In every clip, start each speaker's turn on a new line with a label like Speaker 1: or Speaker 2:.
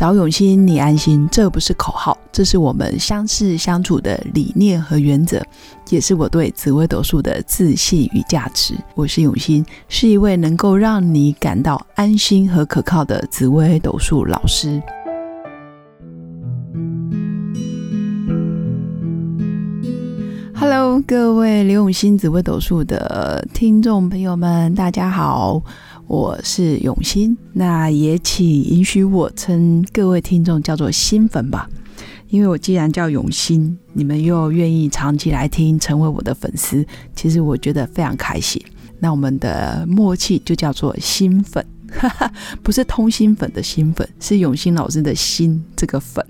Speaker 1: 找永新，你安心，这不是口号，这是我们相识相处的理念和原则，也是我对紫微斗数的自信与价值。我是永新，是一位能够让你感到安心和可靠的紫微斗数老师。Hello，各位刘永新紫微斗数的听众朋友们，大家好。我是永新，那也请允许我称各位听众叫做新粉吧，因为我既然叫永新，你们又愿意长期来听，成为我的粉丝，其实我觉得非常开心。那我们的默契就叫做新粉，不是通心粉的新粉，是永新老师的心这个粉。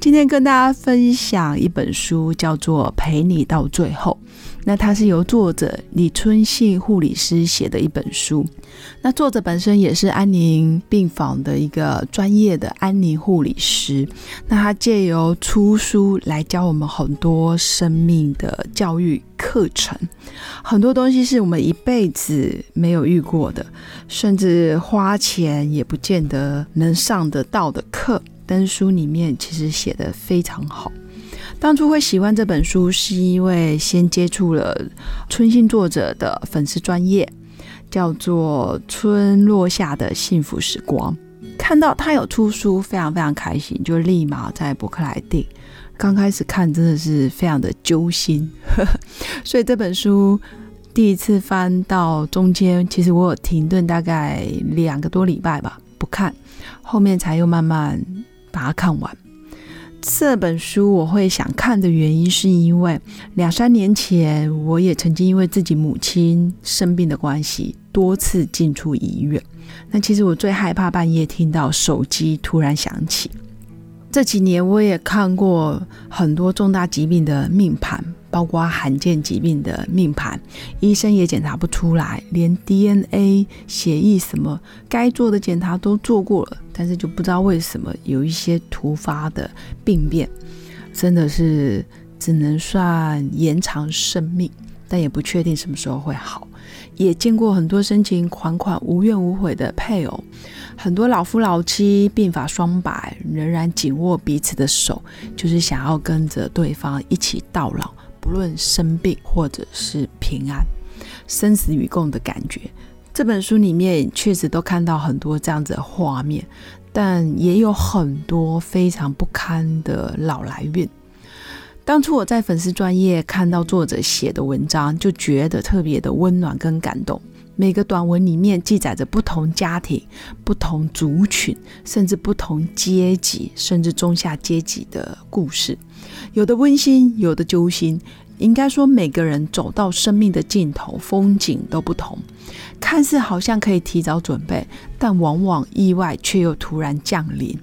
Speaker 1: 今天跟大家分享一本书，叫做《陪你到最后》。那它是由作者李春信护理师写的一本书。那作者本身也是安宁病房的一个专业的安宁护理师。那他借由出书来教我们很多生命的教育课程，很多东西是我们一辈子没有遇过的，甚至花钱也不见得能上得到的课。但是书里面其实写的非常好。当初会喜欢这本书，是因为先接触了春信作者的粉丝专业，叫做《村落下的幸福时光》。看到他有出书，非常非常开心，就立马在博客来订。刚开始看真的是非常的揪心，所以这本书第一次翻到中间，其实我有停顿大概两个多礼拜吧，不看，后面才又慢慢把它看完。这本书我会想看的原因，是因为两三年前我也曾经因为自己母亲生病的关系，多次进出医院。那其实我最害怕半夜听到手机突然响起。这几年我也看过很多重大疾病的命盘。包括罕见疾病的命盘，医生也检查不出来，连 DNA、血液什么该做的检查都做过了，但是就不知道为什么有一些突发的病变，真的是只能算延长生命，但也不确定什么时候会好。也见过很多深情款款、无怨无悔的配偶，很多老夫老妻鬓发双白，仍然紧握彼此的手，就是想要跟着对方一起到老。不论生病或者是平安，生死与共的感觉。这本书里面确实都看到很多这样子的画面，但也有很多非常不堪的老来运。当初我在粉丝专业看到作者写的文章，就觉得特别的温暖跟感动。每个短文里面记载着不同家庭、不同族群，甚至不同阶级，甚至中下阶级的故事，有的温馨，有的揪心。应该说，每个人走到生命的尽头，风景都不同。看似好像可以提早准备，但往往意外却又突然降临。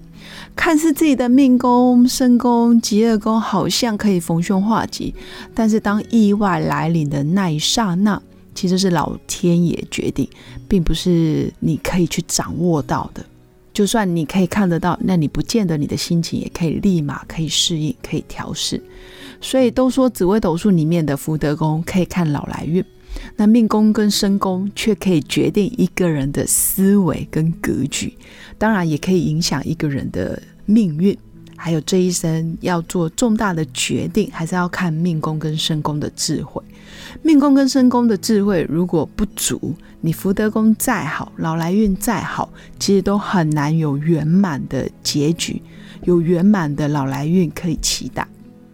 Speaker 1: 看似自己的命宫、身宫、吉厄宫好像可以逢凶化吉，但是当意外来临的那一刹那，其实是老天爷决定，并不是你可以去掌握到的。就算你可以看得到，那你不见得你的心情也可以立马可以适应、可以调试。所以都说紫微斗数里面的福德宫可以看老来运，那命宫跟身宫却可以决定一个人的思维跟格局，当然也可以影响一个人的命运。还有这一生要做重大的决定，还是要看命宫跟身宫的智慧。命宫跟身宫的智慧如果不足，你福德宫再好，老来运再好，其实都很难有圆满的结局，有圆满的老来运可以期待。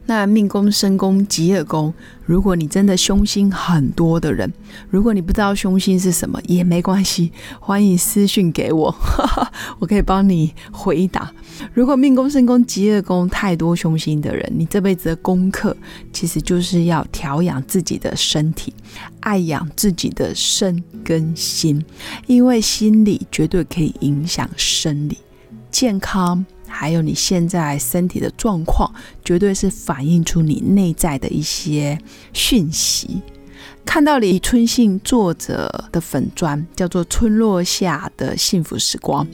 Speaker 1: 那命宫、身宫、吉尔宫，如果你真的凶星很多的人，如果你不知道凶星是什么也没关系，欢迎私讯给我，我可以帮你回答。如果命宫、身宫、吉尔宫太多凶星的人，你这辈子的功课其实就是要调养自己的身体，爱养自己的身跟心，因为心理绝对可以影响生理健康。还有你现在身体的状况，绝对是反映出你内在的一些讯息。看到李春信作者的粉砖，叫做《村落下的幸福时光》，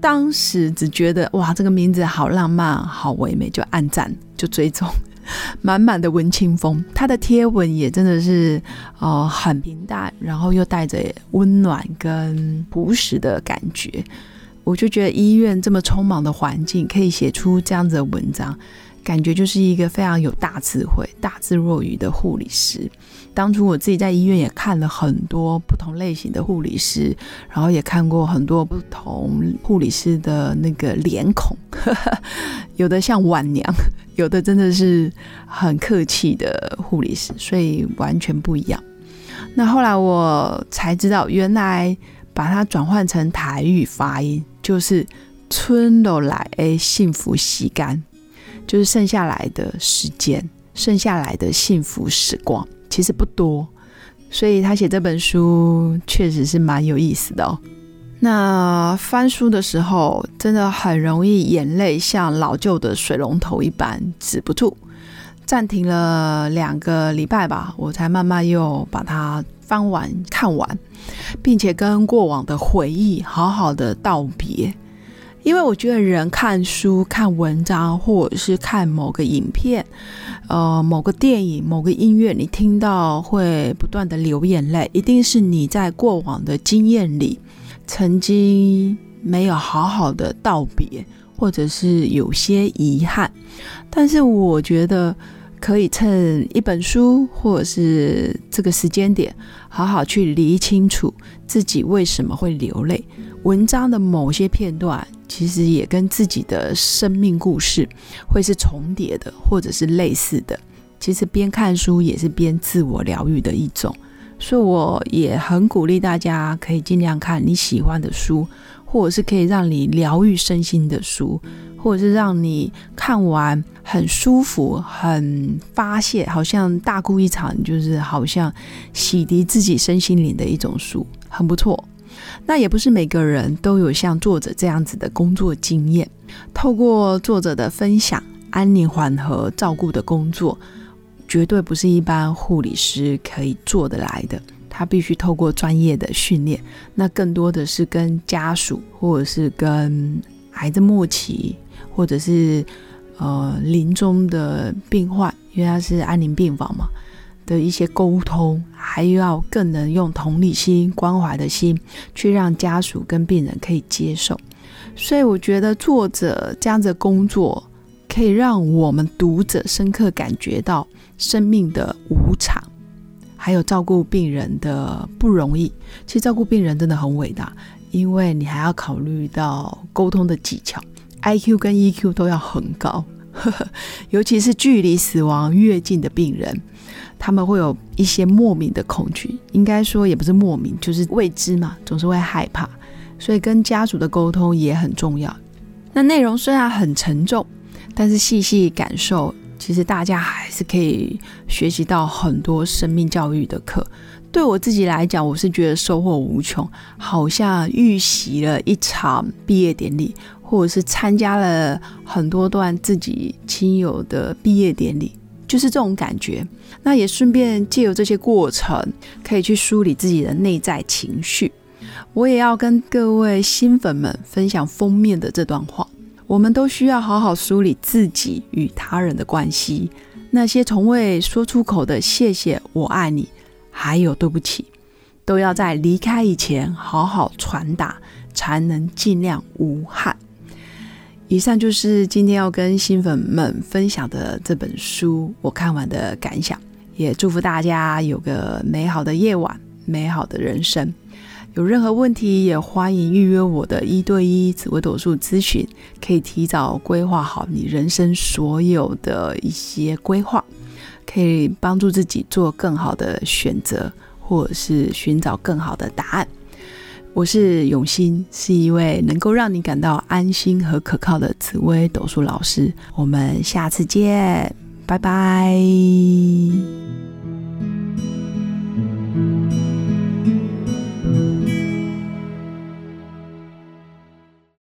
Speaker 1: 当时只觉得哇，这个名字好浪漫，好唯美，就按赞，就追踪，满满的文青风。他的贴文也真的是呃很平淡，然后又带着温暖跟朴实的感觉。我就觉得医院这么匆忙的环境，可以写出这样子的文章。感觉就是一个非常有大智慧、大智若愚的护理师。当初我自己在医院也看了很多不同类型的护理师，然后也看过很多不同护理师的那个脸孔，有的像晚娘，有的真的是很客气的护理师，所以完全不一样。那后来我才知道，原来把它转换成台语发音，就是“春都来诶，幸福洗干”。就是剩下来的时间，剩下来的幸福时光其实不多，所以他写这本书确实是蛮有意思的哦。那翻书的时候，真的很容易眼泪像老旧的水龙头一般止不住。暂停了两个礼拜吧，我才慢慢又把它翻完看完，并且跟过往的回忆好好的道别。因为我觉得人看书、看文章，或者是看某个影片、呃某个电影、某个音乐，你听到会不断的流眼泪，一定是你在过往的经验里曾经没有好好的道别，或者是有些遗憾。但是我觉得可以趁一本书，或者是这个时间点，好好去理清楚自己为什么会流泪。文章的某些片段。其实也跟自己的生命故事会是重叠的，或者是类似的。其实边看书也是边自我疗愈的一种，所以我也很鼓励大家可以尽量看你喜欢的书，或者是可以让你疗愈身心的书，或者是让你看完很舒服、很发泄，好像大哭一场，就是好像洗涤自己身心灵的一种书，很不错。那也不是每个人都有像作者这样子的工作经验。透过作者的分享，安宁缓和照顾的工作，绝对不是一般护理师可以做得来的。他必须透过专业的训练，那更多的是跟家属，或者是跟癌症末期，或者是呃临终的病患，因为他是安宁病房嘛。的一些沟通，还要更能用同理心、关怀的心，去让家属跟病人可以接受。所以我觉得作者这样子工作，可以让我们读者深刻感觉到生命的无常，还有照顾病人的不容易。其实照顾病人真的很伟大，因为你还要考虑到沟通的技巧，IQ 跟 EQ 都要很高，尤其是距离死亡越近的病人。他们会有一些莫名的恐惧，应该说也不是莫名，就是未知嘛，总是会害怕，所以跟家属的沟通也很重要。那内容虽然很沉重，但是细细感受，其实大家还是可以学习到很多生命教育的课。对我自己来讲，我是觉得收获无穷，好像预习了一场毕业典礼，或者是参加了很多段自己亲友的毕业典礼。就是这种感觉，那也顺便借由这些过程，可以去梳理自己的内在情绪。我也要跟各位新粉们分享封面的这段话：我们都需要好好梳理自己与他人的关系，那些从未说出口的谢谢、我爱你，还有对不起，都要在离开以前好好传达，才能尽量无憾。以上就是今天要跟新粉们分享的这本书，我看完的感想。也祝福大家有个美好的夜晚，美好的人生。有任何问题，也欢迎预约我的一对一紫微斗数咨询，可以提早规划好你人生所有的一些规划，可以帮助自己做更好的选择，或者是寻找更好的答案。我是永新，是一位能够让你感到安心和可靠的紫薇斗数老师。我们下次见，拜拜。